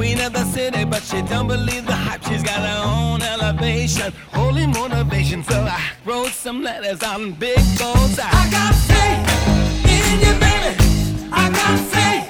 Queen of the city, but she don't believe the hype. She's got her own elevation, holy motivation. So I wrote some letters on big goals. I got faith in you, baby. I got faith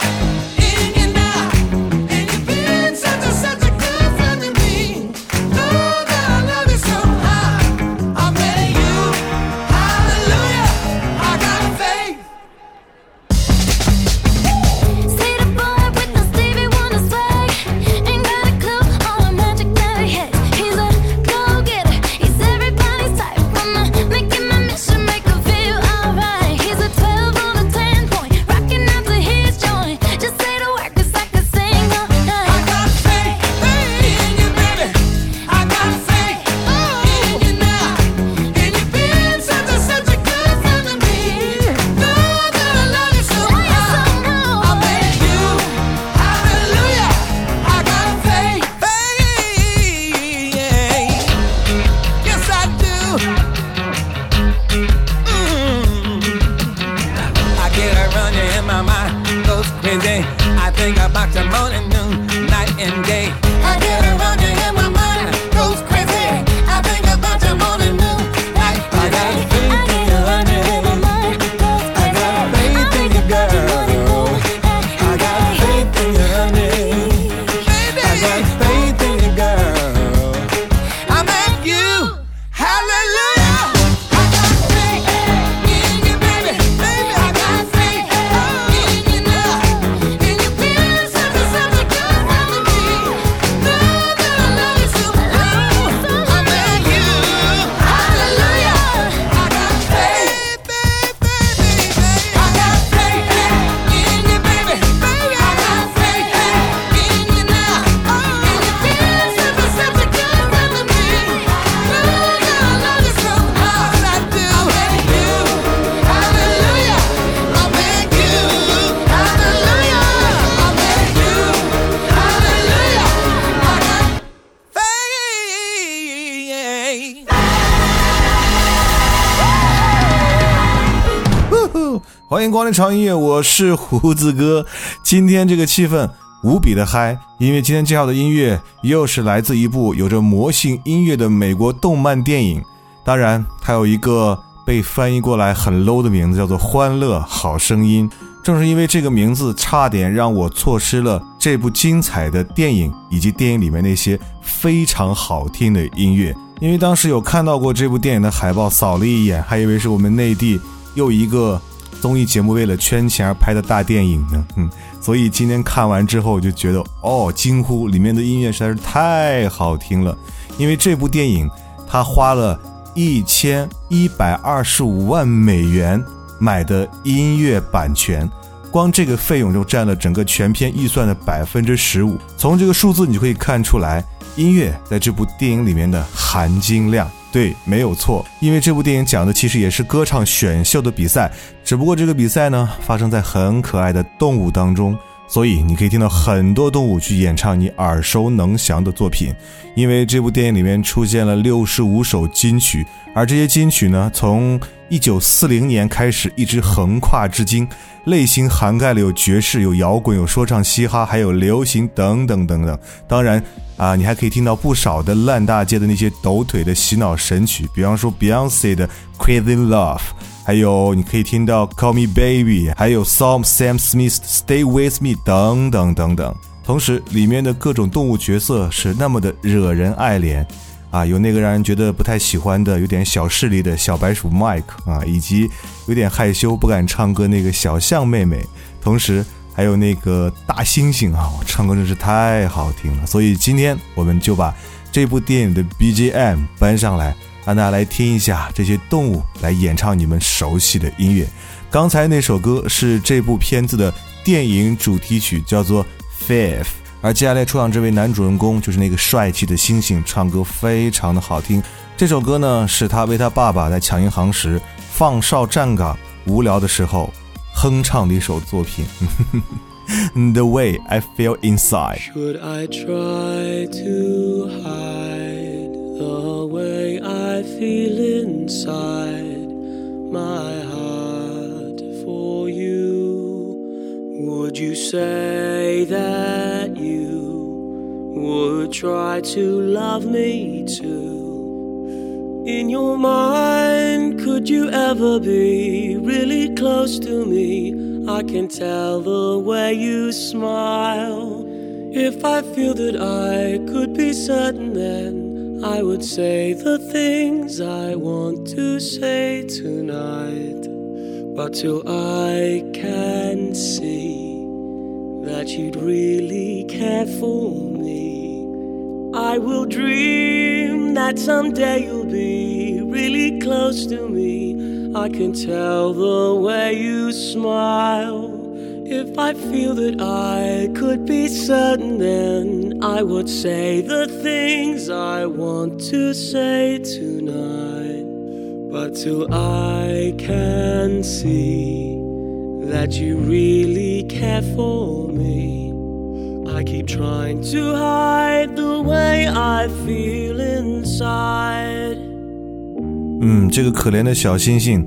欢迎光临潮音乐，我是胡子哥。今天这个气氛无比的嗨，因为今天介绍的音乐又是来自一部有着魔性音乐的美国动漫电影。当然，它有一个被翻译过来很 low 的名字，叫做《欢乐好声音》。正是因为这个名字，差点让我错失了这部精彩的电影以及电影里面那些非常好听的音乐。因为当时有看到过这部电影的海报，扫了一眼，还以为是我们内地又一个综艺节目为了圈钱而拍的大电影呢。嗯，所以今天看完之后我就觉得，哦，惊呼，里面的音乐实在是太好听了。因为这部电影，他花了一千一百二十五万美元买的音乐版权，光这个费用就占了整个全片预算的百分之十五。从这个数字你就可以看出来，音乐在这部电影里面的含金量。对，没有错，因为这部电影讲的其实也是歌唱选秀的比赛，只不过这个比赛呢发生在很可爱的动物当中，所以你可以听到很多动物去演唱你耳熟能详的作品。因为这部电影里面出现了六十五首金曲，而这些金曲呢，从一九四零年开始一直横跨至今，类型涵盖了有爵士、有摇滚、有说唱、嘻哈，还有流行等等等等。当然啊，你还可以听到不少的烂大街的那些抖腿的洗脑神曲，比方说 Beyonce 的《Crazy Love》，还有你可以听到 Call Me Baby，还有 Sam Sam Smith Stay With Me 等等等等。同时，里面的各种动物角色是那么的惹人爱怜啊，有那个让人觉得不太喜欢的、有点小势力的小白鼠 Mike 啊，以及有点害羞不敢唱歌那个小象妹妹。同时，还有那个大猩猩啊，唱歌真是太好听了。所以今天我们就把这部电影的 BGM 搬上来，让大家来听一下这些动物来演唱你们熟悉的音乐。刚才那首歌是这部片子的电影主题曲，叫做。Fifth，而接下来出场这位男主人公就是那个帅气的猩猩，唱歌非常的好听。这首歌呢，是他为他爸爸在抢银行时放哨站岗无聊的时候哼唱的一首作品。The way I feel inside。Should I try to hide feel inside my heart for you? Would you say that you would try to love me too? In your mind, could you ever be really close to me? I can tell the way you smile. If I feel that I could be certain, then I would say the things I want to say tonight. But till I can see that you'd really care for me, I will dream that someday you'll be really close to me. I can tell the way you smile. If I feel that I could be certain, then I would say the things I want to say tonight. But till I can see that you really care for me, I keep trying to hide the way I feel inside. 嗯，这个可怜的小猩猩，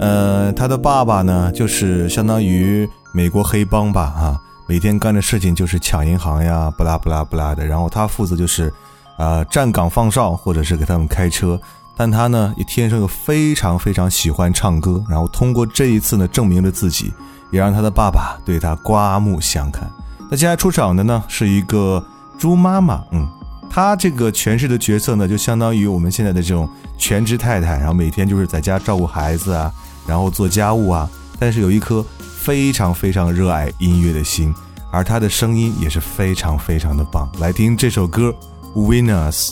呃，他的爸爸呢，就是相当于美国黑帮吧，啊， 每天干的事情就是抢银行呀，不拉不拉不拉的。然后他负责就是，呃，站岗放哨或者是给他们开车。但他呢，也天生又非常非常喜欢唱歌，然后通过这一次呢，证明了自己，也让他的爸爸对他刮目相看。那接下来出场的呢，是一个猪妈妈，嗯。她这个诠释的角色呢，就相当于我们现在的这种全职太太，然后每天就是在家照顾孩子啊，然后做家务啊，但是有一颗非常非常热爱音乐的心，而他的声音也是非常非常的棒。来听这首歌《Winners》。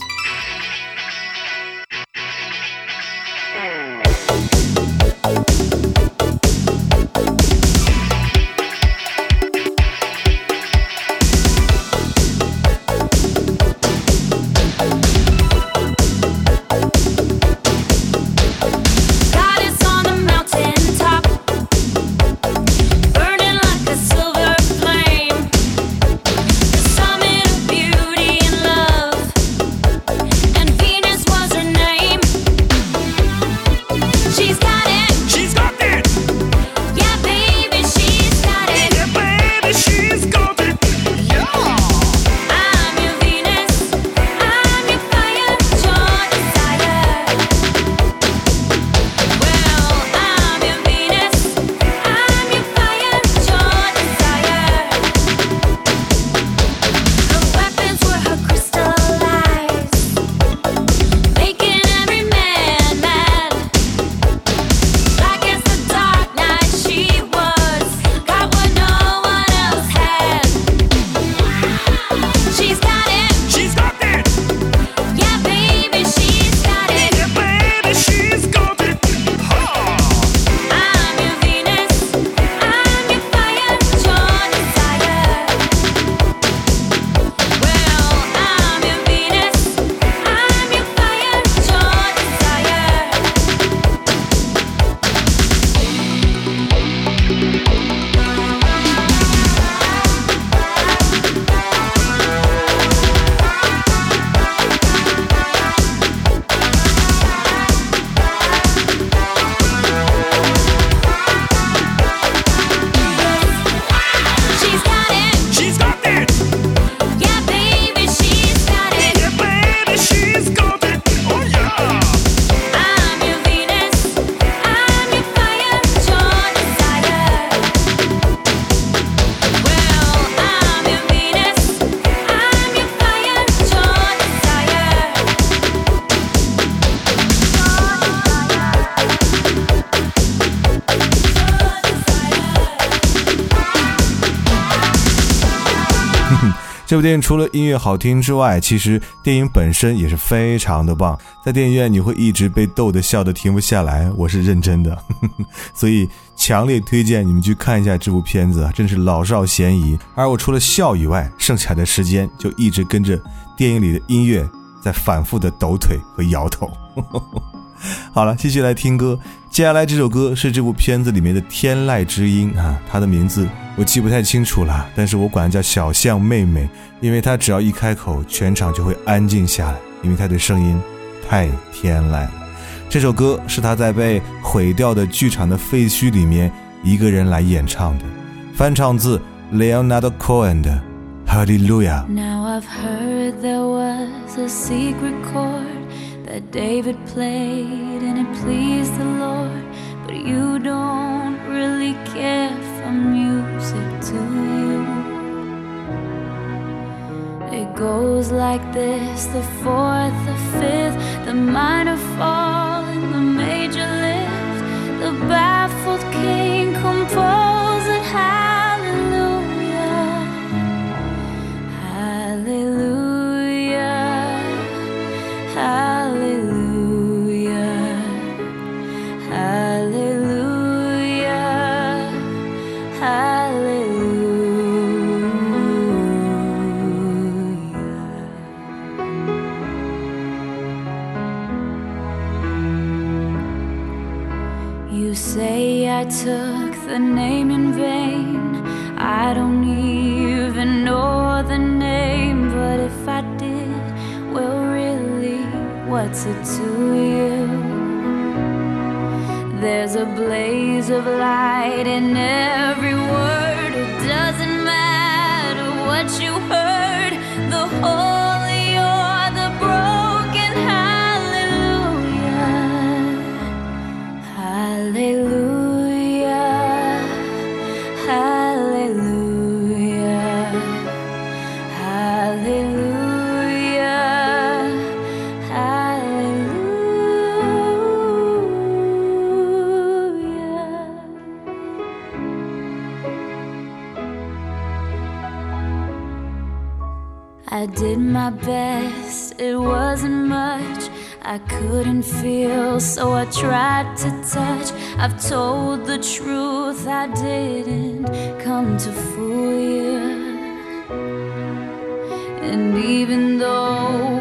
这部电影除了音乐好听之外，其实电影本身也是非常的棒。在电影院你会一直被逗得笑得停不下来，我是认真的，所以强烈推荐你们去看一下这部片子，真是老少咸宜。而我除了笑以外，剩下的时间就一直跟着电影里的音乐在反复的抖腿和摇头。好了，继续来听歌。接下来这首歌是这部片子里面的天籁之音啊，它的名字我记不太清楚了，但是我管它叫小象妹妹，因为它只要一开口，全场就会安静下来，因为它的声音太天籁了。这首歌是他在被毁掉的剧场的废墟里面一个人来演唱的，翻唱自 Leonardo Cohen 的《Hallelujah》。Now I've heard there was a secret chord that David played pleased the Lord, but you don't really care for music, do you? It goes like this the fourth, the fifth, the minor fall, and the major lift. The baffled king composing hallelujah. Took the name in vain. I don't even know the name, but if I did, well, really, what's it to you? There's a blaze of light in every my best, it wasn't much. I couldn't feel, so I tried to touch. I've told the truth, I didn't come to fool you. And even though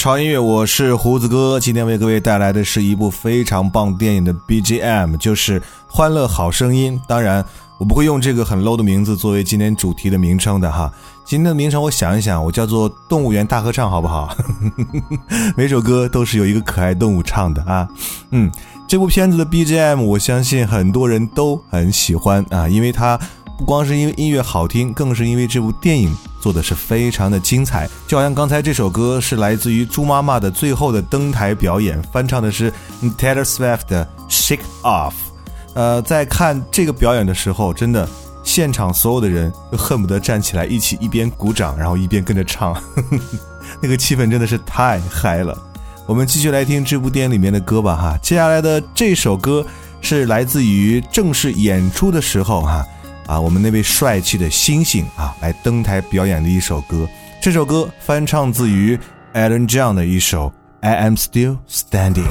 潮音乐，我是胡子哥。今天为各位带来的是一部非常棒电影的 BGM，就是《欢乐好声音》。当然，我不会用这个很 low 的名字作为今天主题的名称的哈。今天的名称我想一想，我叫做《动物园大合唱》，好不好？每首歌都是由一个可爱动物唱的啊。嗯，这部片子的 BGM，我相信很多人都很喜欢啊，因为它不光是因为音乐好听，更是因为这部电影做的是非常的精彩。就好像刚才这首歌是来自于猪妈妈的最后的登台表演，翻唱的是 Taylor Swift 的《Shake Off》。呃，在看这个表演的时候，真的现场所有的人都恨不得站起来一起一边鼓掌，然后一边跟着唱，那个气氛真的是太嗨了。我们继续来听这部电影里面的歌吧哈。接下来的这首歌是来自于正式演出的时候哈啊，我们那位帅气的星星啊来登台表演的一首歌。这首歌翻唱自于 Alan John 的一首《I Am Still Standing》。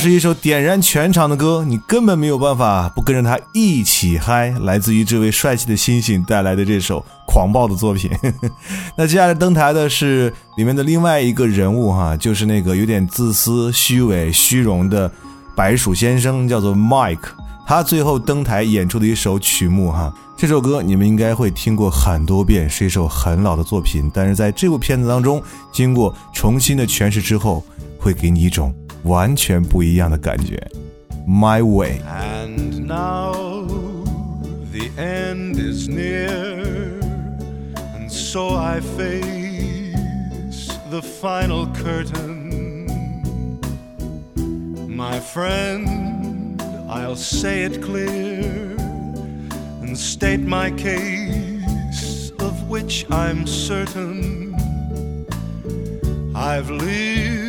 是一首点燃全场的歌，你根本没有办法不跟着他一起嗨。来自于这位帅气的星星带来的这首狂暴的作品。那接下来登台的是里面的另外一个人物哈，就是那个有点自私、虚伪、虚荣的白鼠先生，叫做 Mike。他最后登台演出的一首曲目哈，这首歌你们应该会听过很多遍，是一首很老的作品，但是在这部片子当中，经过重新的诠释之后，会给你一种完全不一样的感觉。My Way。 And now the end is near, and so I face the final curtain. My friend, I'll say it clear and state my case, of which I'm certain. I've lived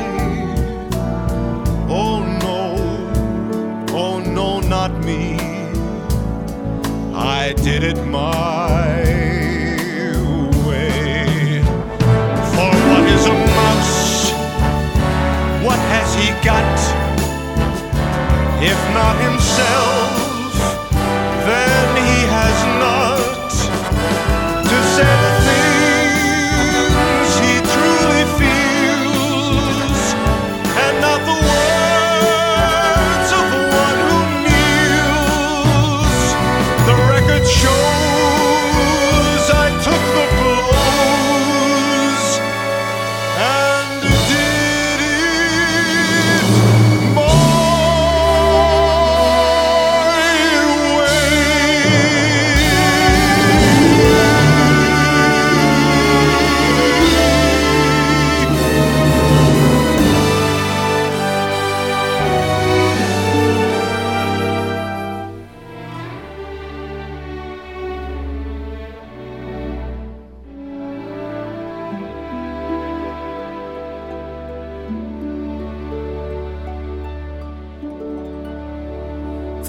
I did it my way. For what is a mouse? What has he got? If not himself,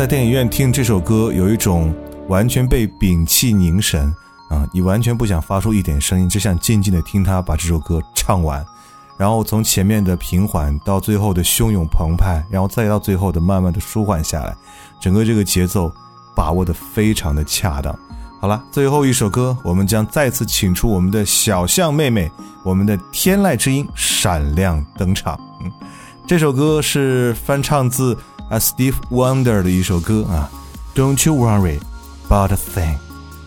在电影院听这首歌，有一种完全被屏气凝神啊，你完全不想发出一点声音，只想静静的听他把这首歌唱完。然后从前面的平缓到最后的汹涌澎湃，然后再到最后的慢慢的舒缓下来，整个这个节奏把握的非常的恰当。好了，最后一首歌，我们将再次请出我们的小象妹妹，我们的天籁之音闪亮登场。嗯，这首歌是翻唱自啊 Steve Wonder 的一首歌啊，Don't you worry about a thing。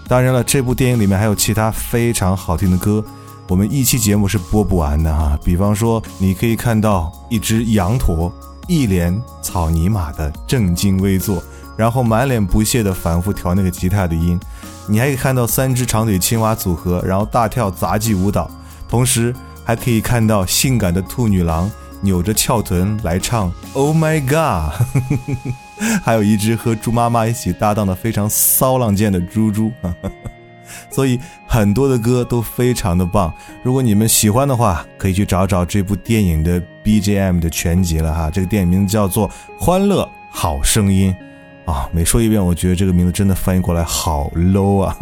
当然了，这部电影里面还有其他非常好听的歌，我们一期节目是播不完的哈。比方说，你可以看到一只羊驼一脸草泥马的正襟危坐，然后满脸不屑的反复调那个吉他的音。你还可以看到三只长腿青蛙组合，然后大跳杂技舞蹈，同时还可以看到性感的兔女郎扭着翘臀来唱 Oh My God，还有一只和猪妈妈一起搭档的非常骚浪贱的猪猪。所以很多的歌都非常的棒。如果你们喜欢的话，可以去找找这部电影的 BGM 的全集了哈。这个电影名字叫做《欢乐好声音》。啊，每说一遍，我觉得这个名字真的翻译过来好 low 啊！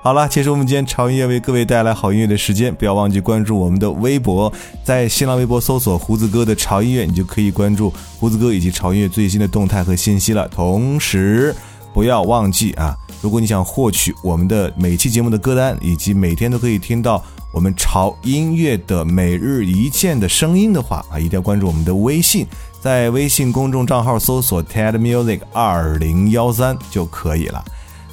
好了，结束我们今天潮音乐为各位带来好音乐的时间，不要忘记关注我们的微博，在新浪微博搜索“胡子哥的潮音乐”，你就可以关注胡子哥以及潮音乐最新的动态和信息了。同时，不要忘记啊，如果你想获取我们的每期节目的歌单，以及每天都可以听到我们潮音乐的每日一见的声音的话啊，一定要关注我们的微信。在微信公众账号搜索 TED Music 二零幺三就可以了。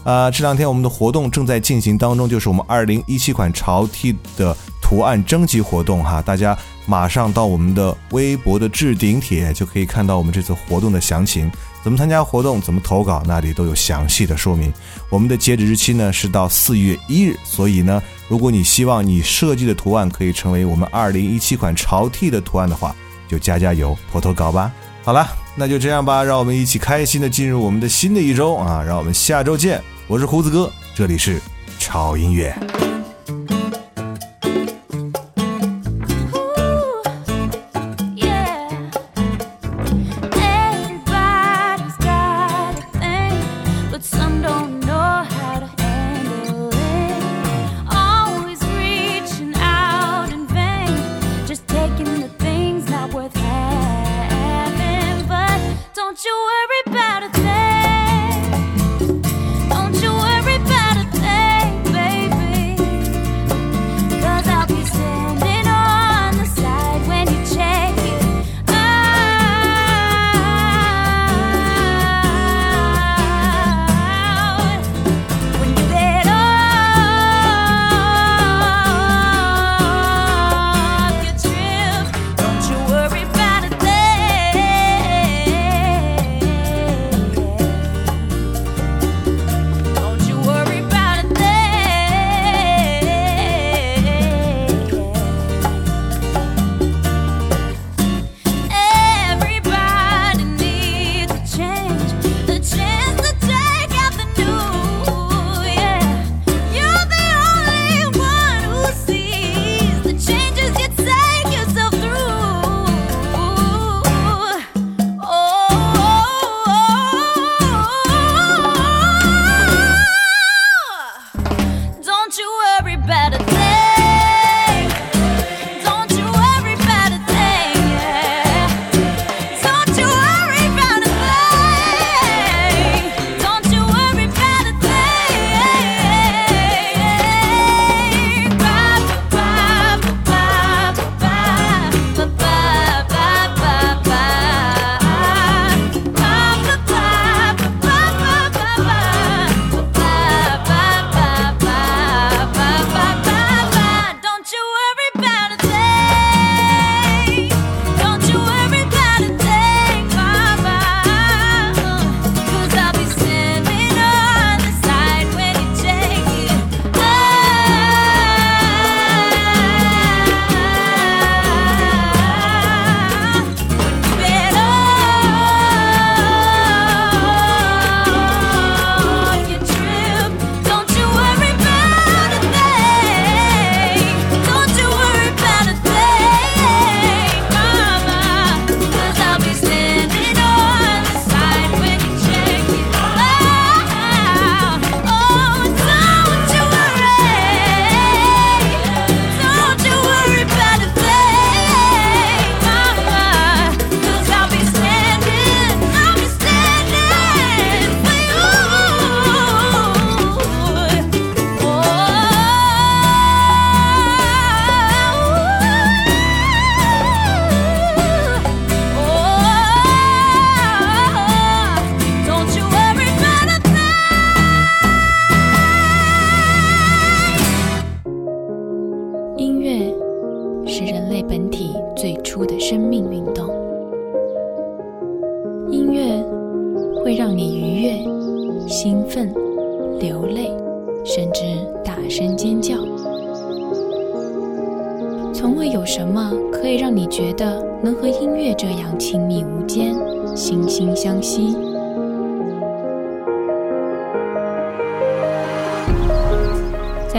啊，这两天我们的活动正在进行当中，就是我们二零一七款潮 T 的图案征集活动哈，大家马上到我们的微博的置顶帖就可以看到我们这次活动的详情。怎么参加活动，怎么投稿，那里都有详细的说明。我们的截止日期呢是到四月一日，所以呢，如果你希望你设计的图案可以成为我们二零一七款潮 T 的图案的话，就加加油，投投稿吧。好了，那就这样吧，让我们一起开心的进入我们的新的一周啊！让我们下周见，我是胡子哥，这里是潮音乐。